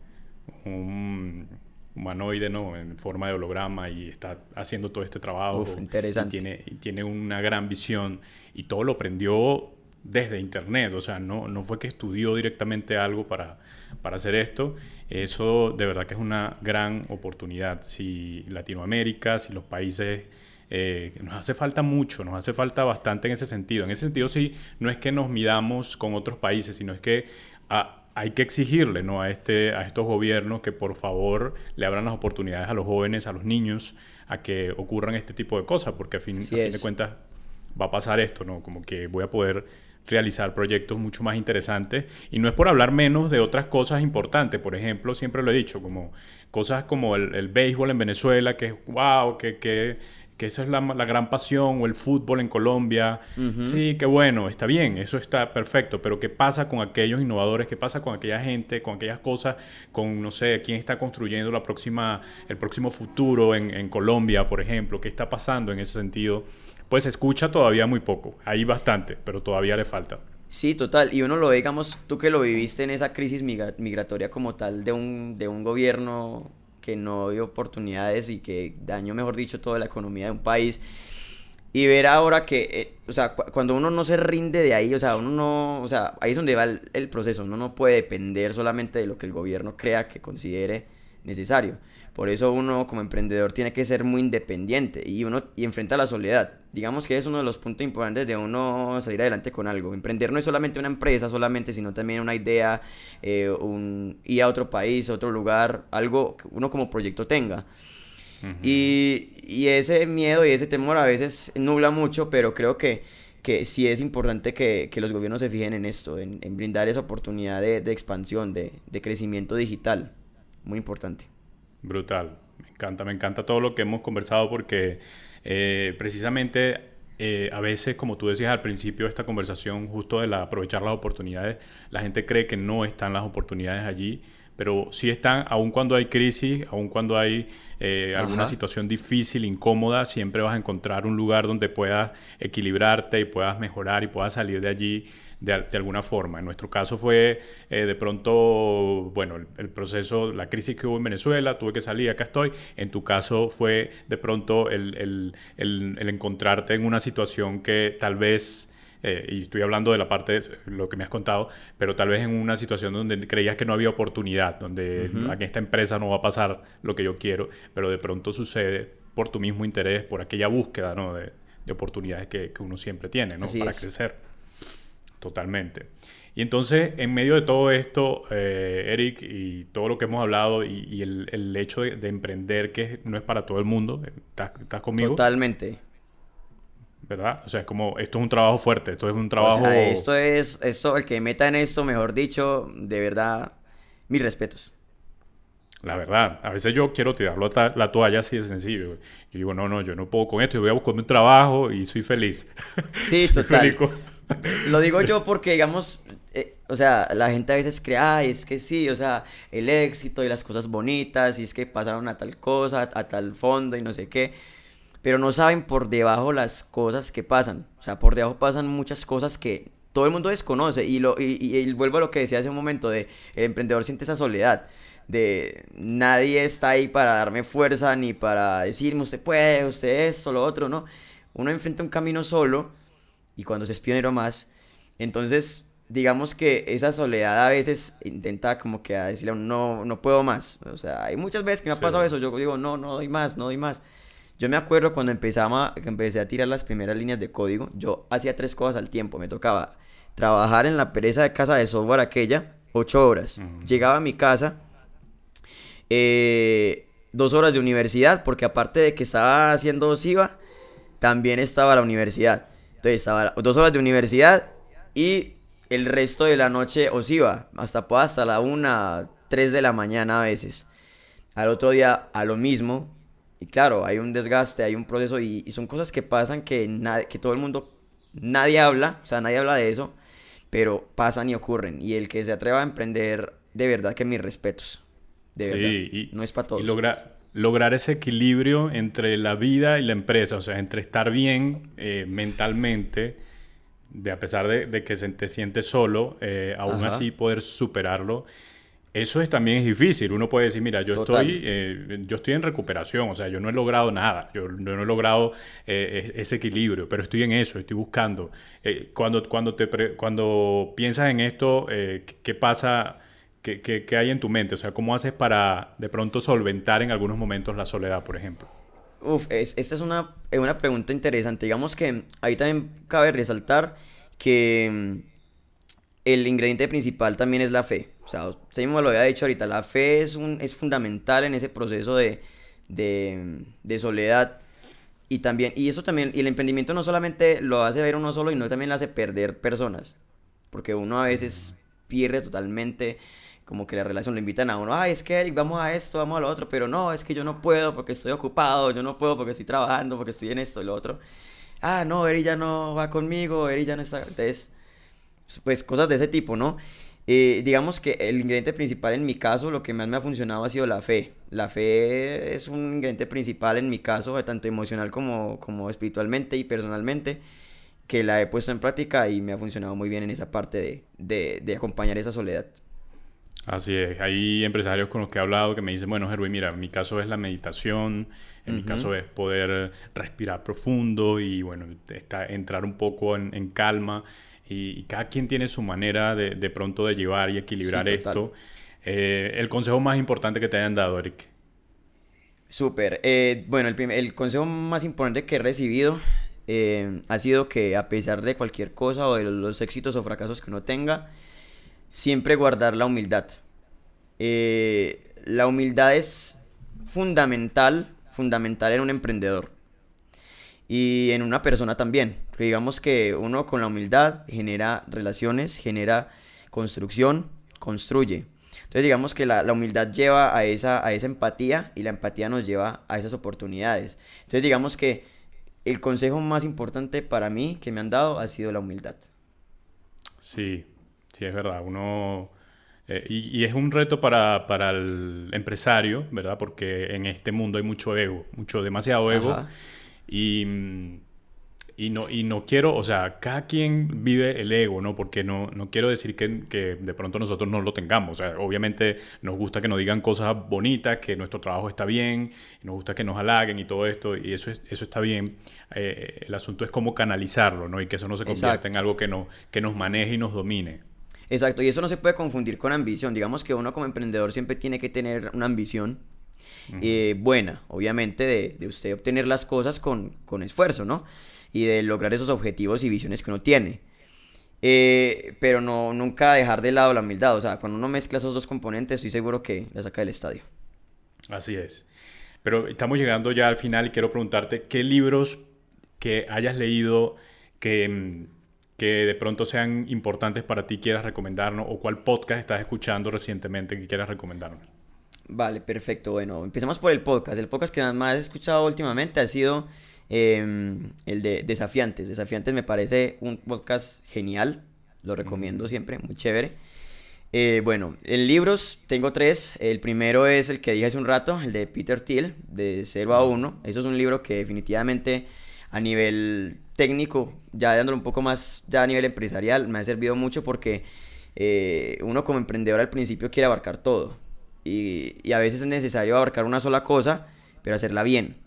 A: un humanoide, ¿no? En forma de holograma y está haciendo todo este trabajo.
B: Uf, interesante.
A: Y tiene, y tiene una gran visión y todo lo aprendió desde internet, o sea, no, no fue que estudió directamente algo para, para hacer esto, eso de verdad que es una gran oportunidad. Si Latinoamérica, si los países, eh, nos hace falta mucho, nos hace falta bastante en ese sentido. En ese sentido sí, no es que nos midamos con otros países, sino es que hay que exigirle ¿no? a, este, a estos gobiernos que por favor le abran las oportunidades a los jóvenes, a los niños, a que ocurran este tipo de cosas, porque a fin, a fin de cuentas va a pasar esto, ¿no? Como que voy a poder realizar proyectos mucho más interesantes. Y no es por hablar menos de otras cosas importantes. Por ejemplo, siempre lo he dicho, como cosas como el, béisbol en Venezuela, que es wow, que, que, que esa es la, la, gran pasión, o el fútbol en Colombia. Sí, qué bueno, está bien, eso está perfecto, pero ¿qué pasa con aquellos innovadores? ¿Qué pasa con aquella gente, con aquellas cosas, con, no sé, quién está construyendo la próxima, el próximo futuro en, en Colombia, por ejemplo? ¿Qué está pasando en ese sentido? Pues se escucha todavía muy poco, hay bastante, pero todavía le falta.
B: Sí, total. Y uno lo ve, digamos, tú que lo viviste en esa crisis migratoria como tal de un, de un gobierno que no dio oportunidades y que dañó, mejor dicho, toda la economía de un país. Y ver ahora que, eh, o sea, cuando uno no se rinde de ahí, o sea, uno no, o sea, ahí es donde va el, el proceso. Uno no puede depender solamente de lo que el gobierno crea que considere necesario. Por eso uno como emprendedor tiene que ser muy independiente y uno y enfrenta la soledad. Digamos que es uno de los puntos importantes de uno salir adelante con algo. Emprender no es solamente una empresa, solamente, sino también una idea, eh, un, ir a otro país, a otro lugar, algo que uno como proyecto tenga. y, y, ese miedo y ese temor a veces nubla mucho, pero creo que, que sí es importante que, que los gobiernos se fijen en esto, en, en brindar esa oportunidad de, de expansión, de, de crecimiento digital. Muy importante.
A: Brutal. Me encanta, me encanta todo lo que hemos conversado porque eh, precisamente eh, a veces, como tú decías al principio de esta conversación, justo de aprovechar las oportunidades, la gente cree que no están las oportunidades allí, pero sí están, aun cuando hay crisis, aun cuando hay eh, alguna situación difícil, incómoda, siempre vas a encontrar un lugar donde puedas equilibrarte y puedas mejorar y puedas salir de allí de, alguna forma. En nuestro caso fue eh, de pronto, bueno, el, proceso, la crisis que hubo en Venezuela, tuve que salir, acá estoy. En tu caso fue de pronto el, encontrarte en una situación que tal vez... Eh, y estoy hablando de la parte de lo que me has contado, pero tal vez en una situación donde creías que no había oportunidad, donde en esta empresa no va a pasar lo que yo quiero, pero de pronto sucede por tu mismo interés, por aquella búsqueda ¿no? de, oportunidades que, uno siempre tiene ¿no? para crecer. Totalmente. Y entonces, en medio de todo esto, eh, Eric, y todo lo que hemos hablado, y, el, hecho de, emprender, que no es para todo el mundo, ¿estás, estás conmigo?
B: Totalmente.
A: ¿Verdad? O sea, es como, esto es un trabajo fuerte, esto es un trabajo...
B: esto es, esto, el que meta en esto, mejor dicho, de verdad, mis respetos.
A: La verdad, a veces yo quiero tirar la toalla así de sencillo. Yo digo, no, no, yo no puedo con esto, yo voy a buscar un trabajo y soy feliz.
B: Sí, (laughs) total. Lo digo yo porque, digamos, eh, o sea, la gente a veces cree, ay, es que sí, o sea, el éxito y las cosas bonitas, y es que pasaron a tal cosa, a, tal fondo y no sé qué, pero no saben por debajo las cosas que pasan. O sea, por debajo pasan muchas cosas que todo el mundo desconoce. Y, lo, y, vuelvo a lo que decía hace un momento, de el emprendedor siente esa soledad de nadie está ahí para darme fuerza ni para decirme usted puede, usted esto, lo otro, ¿no? Uno enfrenta un camino solo y cuando se es pionero más. Entonces, digamos que esa soledad a veces intenta como que a decirle no, no puedo más. O sea, hay muchas veces que me ha pasado eso. Yo digo, no, no doy más, no doy más. Yo me acuerdo cuando empezaba, que empecé a tirar las primeras líneas de código, yo hacía tres cosas al tiempo. Me tocaba trabajar en la pereza de casa de software aquella, ocho horas. Llegaba a mi casa, eh, dos horas de universidad, porque aparte de que estaba haciendo SIVA, también estaba la universidad. Entonces estaba dos horas de universidad y el resto de la noche os iba, hasta, hasta la una, tres de la mañana a veces. Al otro día a lo mismo. Y claro, hay un desgaste, hay un proceso y, son cosas que pasan que, que todo el mundo, nadie habla, o sea, nadie habla de eso, pero pasan y ocurren. Y el que se atreva a emprender, de verdad que mis respetos. De verdad. Y, no es para todos.
A: Y logra, lograr ese equilibrio entre la vida y la empresa, o sea, entre estar bien eh, mentalmente, de a pesar de, que se te sientes solo, eh, aún así poder superarlo. Eso es, también es difícil. Uno puede decir, mira, yo estoy, eh, yo estoy en recuperación, o sea, yo no he logrado nada, yo, no he logrado ese equilibrio, pero estoy en eso, estoy buscando. cuando, cuando, te cuando piensas en esto, ¿qué pasa? ¿Qué, hay en tu mente? O sea, ¿cómo haces para de pronto solventar en algunos momentos la soledad, por ejemplo?
B: Uf, esta es una, una pregunta interesante. Digamos que ahí también cabe resaltar que mm, el ingrediente principal también es la fe. O sea, usted mismo lo había dicho ahorita, la fe es, un, es fundamental en ese proceso de, de, de soledad. Y también, y eso también, y el emprendimiento no solamente lo hace ver uno solo, y no también lo hace perder personas. Porque uno a veces pierde totalmente como que la relación, lo invitan a uno, ay, es que Eric, vamos a esto, vamos a lo otro, pero no, es que yo no puedo porque estoy ocupado, yo no puedo porque estoy trabajando, porque estoy en esto y lo otro. Ah, no, Eric ya no va conmigo, Eric ya no está. Entonces, pues cosas de ese tipo, ¿no? Eh, digamos que el ingrediente principal en mi caso, lo que más me ha funcionado ha sido la fe. La fe es un ingrediente principal en mi caso, tanto emocional como, como espiritualmente y personalmente, que la he puesto en práctica y me ha funcionado muy bien en esa parte de, de, de acompañar esa soledad.
A: Así es, hay empresarios con los que he hablado que me dicen, bueno, Herwin, mira, en mi caso es la meditación, en mi caso es poder respirar profundo y, bueno, está, entrar un poco en, calma y, cada quien tiene su manera de, de pronto de llevar y equilibrar esto. Eh, el consejo más importante que te hayan dado, Eric.
B: Súper. Eh, bueno, el, el, consejo más importante que he recibido eh, ha sido que a pesar de cualquier cosa o de los éxitos o fracasos que uno tenga, siempre guardar la humildad. Eh, la humildad es fundamental, fundamental en un emprendedor y en una persona también. digamos que uno con la humildad genera relaciones, genera construcción, construye. Entonces digamos que la, humildad lleva a esa, a esa empatía y la empatía nos lleva a esas oportunidades. Entonces digamos que el consejo más importante para mí que me han dado ha sido la humildad.
A: Sí, Sí, es verdad. Uno... Eh, y, es un reto para, para, el empresario, ¿verdad? Porque en este mundo hay mucho ego, mucho, demasiado ego. Y y no, y no quiero, o sea, cada quien vive el ego, ¿no? Porque no, no quiero decir que, que, de pronto nosotros no lo tengamos. O sea, obviamente nos gusta que nos digan cosas bonitas, que nuestro trabajo está bien, nos gusta que nos halaguen y todo esto, y eso, es, eso está bien. Eh, el asunto es cómo canalizarlo, ¿no? Y que eso no se convierta en algo que, no, que nos maneje y nos domine.
B: Exacto, y eso no se puede confundir con ambición. Digamos que uno como emprendedor siempre tiene que tener una ambición eh, buena, obviamente, de, de, usted obtener las cosas con, con esfuerzo, ¿no? y de lograr esos objetivos y visiones que uno tiene. Eh, pero no, nunca dejar de lado la humildad. O sea, cuando uno mezcla esos dos componentes, estoy seguro que la saca del estadio.
A: Así es. Pero estamos llegando ya al final y quiero preguntarte qué libros que hayas leído que, mm, que de pronto sean importantes para ti quieras recomendarnos o cuál podcast estás escuchando recientemente que quieras recomendarnos.
B: Vale, perfecto. Bueno, empecemos por el podcast. El podcast que más he escuchado últimamente ha sido Em, el de Desafiantes. Desafiantes me parece un podcast genial. Lo recomiendo siempre, muy chévere. Eh, bueno, en libros tengo tres. El primero es el que dije hace un rato, el de Peter Thiel, de 0 a 1. Eso es un libro que definitivamente a nivel técnico, ya dándolo un poco más, ya a nivel empresarial, me ha servido mucho porque eh, uno como emprendedor al principio quiere abarcar todo. Y, y, a veces es necesario abarcar una sola cosa, pero hacerla bien.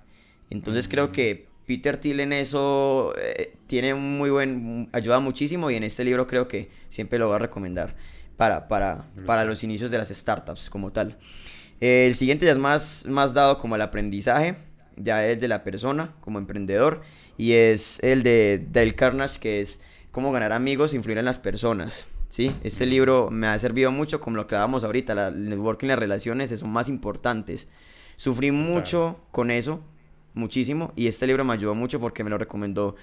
B: Entonces creo que Peter Thiel en eso eh, tiene muy buen, ayuda muchísimo y en este libro creo que siempre lo voy a recomendar para, para, para los inicios de las startups como tal. el siguiente ya es más, más dado como el aprendizaje, ya es de la persona como emprendedor y es el de Dale Carnage que es cómo ganar amigos e influir en las personas. ¿sí? Este libro me ha servido mucho como lo que hablábamos ahorita, la, el networking las relaciones son más importantes. Sufrí mucho con eso, muchísimo y este libro me ayudó mucho porque me lo recomendó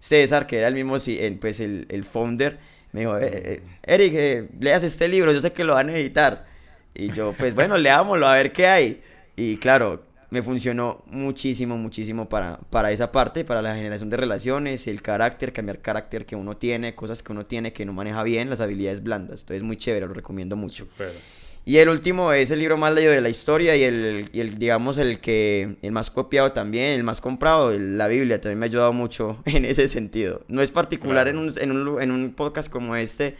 B: César, que era el mismo, pues el, el founder. Me dijo, eh, eh, Eric, eh, leas este libro, yo sé que lo van a editar. Y yo, pues bueno, leámoslo a ver qué hay. Y claro, me funcionó muchísimo, muchísimo para, para esa parte, para la generación de relaciones, el carácter, cambiar carácter que uno tiene, cosas que uno tiene que no maneja bien, las habilidades blandas. Entonces, muy chévere, lo recomiendo mucho. Y el último es el libro más leído de la historia y el, y el, digamos, el que el más copiado también, el más comprado, la Biblia, también me ha ayudado mucho (laughs) en ese sentido. No es particular en, un, en, un, en un podcast como este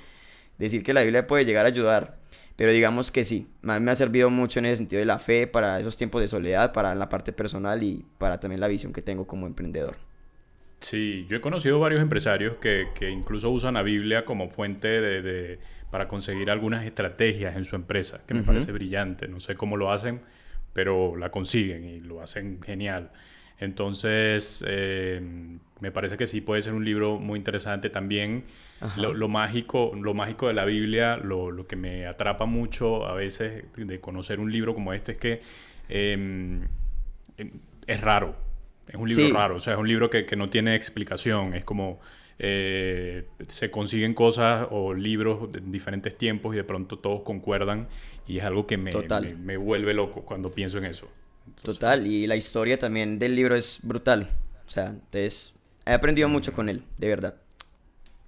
B: decir que la Biblia puede llegar a ayudar, pero digamos que sí, me ha servido mucho en ese sentido de la fe para esos tiempos de soledad, para la parte personal y para también la visión que tengo como emprendedor.
A: Sí, yo he conocido varios empresarios que, que incluso usan la Biblia como fuente de, de, para conseguir algunas estrategias en su empresa, que me parece brillante. No sé cómo lo hacen, pero la consiguen y lo hacen genial. Entonces, eh, me parece que sí puede ser un libro muy interesante también. Lo, mágico, lo mágico de la Biblia, lo, lo, que me atrapa mucho a veces de conocer un libro como este es que em, es raro. Es un libro raro, o sea, es un libro que, que no tiene explicación, es como eh, se consiguen cosas o libros de diferentes tiempos y de pronto todos concuerdan y es algo que me, me, vuelve loco cuando pienso en eso.
B: Total, y la historia también del libro es brutal. O sea, entonces he aprendido mucho con él, de verdad.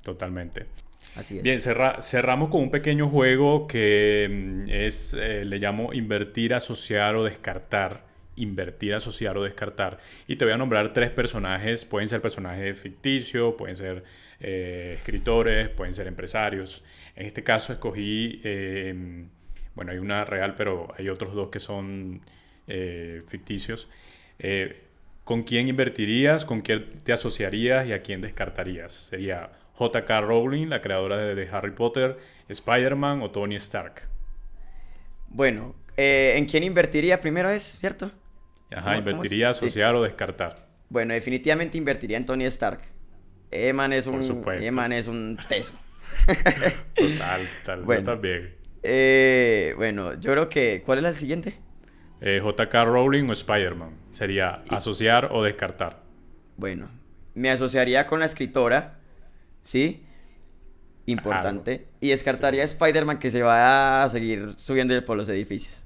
A: Totalmente. Así es. Bien, cerramos con un pequeño juego que mm, es, eh, le llamo invertir, asociar o descartar invertir, asociar o descartar. Y te voy a nombrar tres personajes, pueden ser personajes ficticios, pueden ser eh, escritores, pueden ser empresarios. En este caso escogí, eh, bueno, hay una real, pero hay otros dos que son eh, ficticios. ¿Con quién invertirías? ¿Con quién te asociarías? ¿Y a quién descartarías? Sería J.K. Rowling, la creadora de, Harry Potter, Spider-Man o Tony Stark.
B: Bueno, ¿en quién invertiría primero es, cierto?
A: Ajá, invertiría, asociar o descartar.
B: Bueno, definitivamente invertiría en Tony Stark. Eman es un, Eman es un teso. (laughs)
A: total, total. Bueno, yo también.
B: Eh, bueno, yo creo que... ¿Cuál es la siguiente?
A: Eh, JK Rowling o Spider-Man. Sería asociar o descartar.
B: Bueno, me asociaría con la escritora, ¿sí? Importante. Y descartaría a Spider-Man que se va a seguir subiendo por los edificios.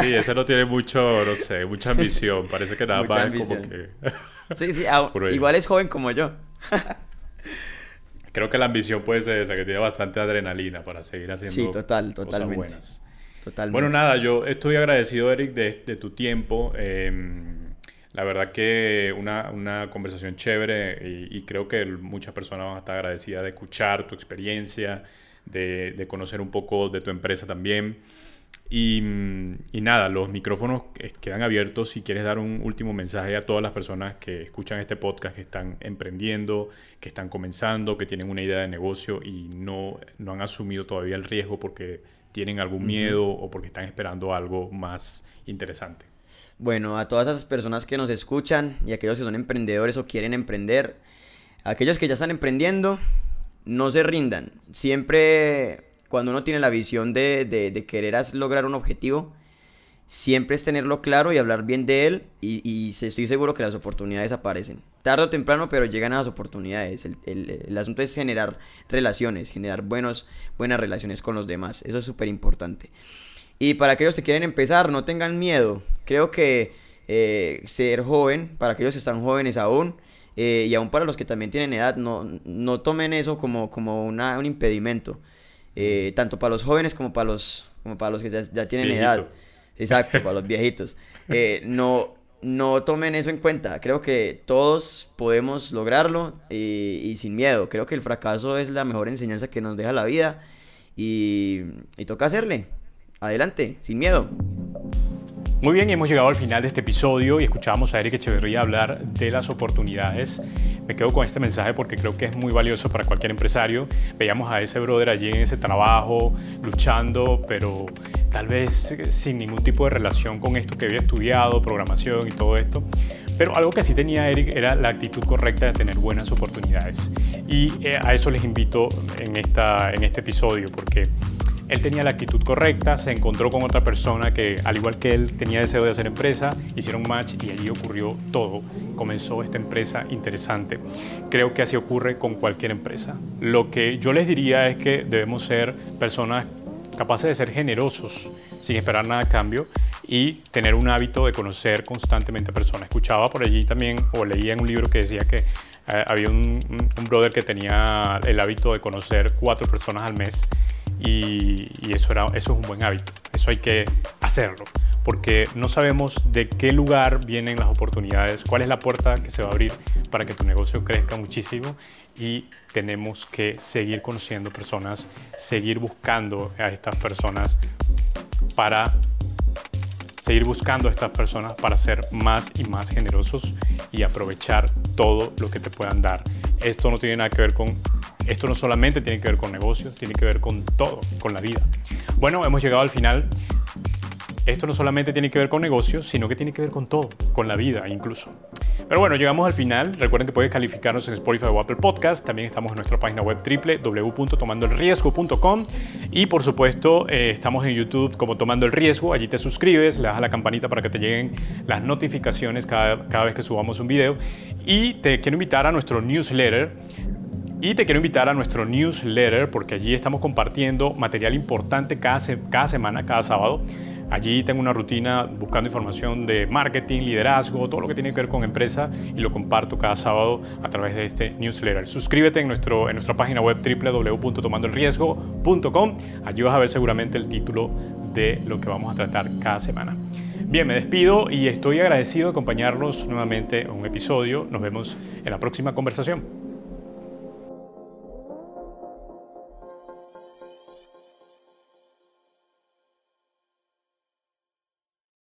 A: Sí, ese no tiene mucho, no sé, mucha ambición. Parece que nada (laughs) más como que...
B: Sí, sí, (laughs) ah, igual es joven como yo.
A: Creo que la ambición puede ser esa, que tiene bastante adrenalina para seguir haciendo
B: sí, total, totalmente. cosas buenas.
A: Bueno, nada, yo estoy agradecido, Eric, de, tu tiempo. Em, la verdad que una, conversación chévere y, y, creo que muchas personas van a estar agradecidas de escuchar tu experiencia, de, conocer un poco de tu empresa también. Y, nada, los micrófonos quedan abiertos si quieres dar un último mensaje a todas las personas que escuchan este podcast, que están emprendiendo, que están comenzando, que tienen una idea de negocio y no, no han asumido todavía el riesgo porque tienen algún miedo o porque están esperando algo más interesante.
B: Bueno, a todas esas personas que nos escuchan y aquellos que son emprendedores o quieren emprender, aquellos que ya están emprendiendo, no se rindan. Siempre cuando uno tiene la visión de, de, querer lograr un objetivo, siempre es tenerlo claro y hablar bien de él y, estoy seguro que las oportunidades aparecen. Tarde o temprano, pero llegan a las oportunidades. El, asunto es generar relaciones, generar buenos, buenas relaciones con los demás. Eso es súper importante. Y para aquellos que quieren empezar, no tengan miedo. Creo que eh, ser joven, para aquellos que están jóvenes aún, eh, y aún para los que también tienen edad, no, no tomen eso como, como una, un impedimento. Eh, tanto para los jóvenes como para los, como para los que ya, tienen edad. Exacto, para los viejitos. Eh, no, no tomen eso en cuenta. Creo que todos podemos lograrlo y, sin miedo. Creo que el fracaso es la mejor enseñanza que nos deja la vida y, y toca hacerle. Adelante, sin miedo.
A: Muy bien, hemos llegado al final de este episodio y escuchábamos a Eric Echeverría hablar de las oportunidades. Me quedo con este mensaje porque creo que es muy valioso para cualquier empresario. Veíamos a ese brother allí en ese trabajo, luchando, pero tal vez sin ningún tipo de relación con esto que había estudiado, programación y todo esto. Pero algo que sí tenía Eric era la actitud correcta de tener buenas oportunidades. Y eh, a eso les invito en, esta, en este episodio, porque él tenía la actitud correcta, se encontró con otra persona que, al igual que él, tenía deseo de hacer empresa, hicieron match y allí ocurrió todo. Comenzó esta empresa interesante. Creo que así ocurre con cualquier empresa. Lo que yo les diría es que debemos ser personas capaces de ser generosos sin esperar nada a cambio y tener un hábito de conocer constantemente a personas. Escuchaba por allí también o leía en un libro que decía que eh, había un, un brother que tenía el hábito de conocer cuatro personas al mes y, eso, era, eso es un buen hábito, eso hay que hacerlo, porque no sabemos de qué lugar vienen las oportunidades, cuál es la puerta que se va a abrir para que tu negocio crezca muchísimo y tenemos que seguir conociendo personas, seguir buscando a estas personas para seguir buscando a estas personas para ser más y más generosos y aprovechar todo lo que te puedan dar. Esto no tiene nada que ver con esto no solamente tiene que ver con negocios, tiene que ver con todo, con la vida. Bueno, hemos llegado al final. Esto no solamente tiene que ver con negocios, sino que tiene que ver con todo, con la vida incluso. Pero bueno, llegamos al final. Recuerden que pueden calificarnos en Spotify o Apple Podcast. También estamos en nuestra página web www.tomandoelriesgo.com. Y por supuesto, eh, estamos en YouTube como Tomando el Riesgo. Allí te suscribes, le das a la campanita para que te lleguen las notificaciones cada, cada vez que subamos un video. Y te quiero invitar a nuestro newsletter. Y te quiero invitar a nuestro newsletter porque allí estamos compartiendo material importante cada, cada semana, cada sábado. Allí tengo una rutina buscando información de marketing, liderazgo, todo lo que tiene que ver con empresa y lo comparto cada sábado a través de este newsletter. Suscríbete en, nuestro, en nuestra página web www.tomandoelriesgo.com. Allí vas a ver seguramente el título de lo que vamos a tratar cada semana. Bien, me despido y estoy agradecido de acompañarlos nuevamente en un episodio. Nos vemos en la próxima conversación.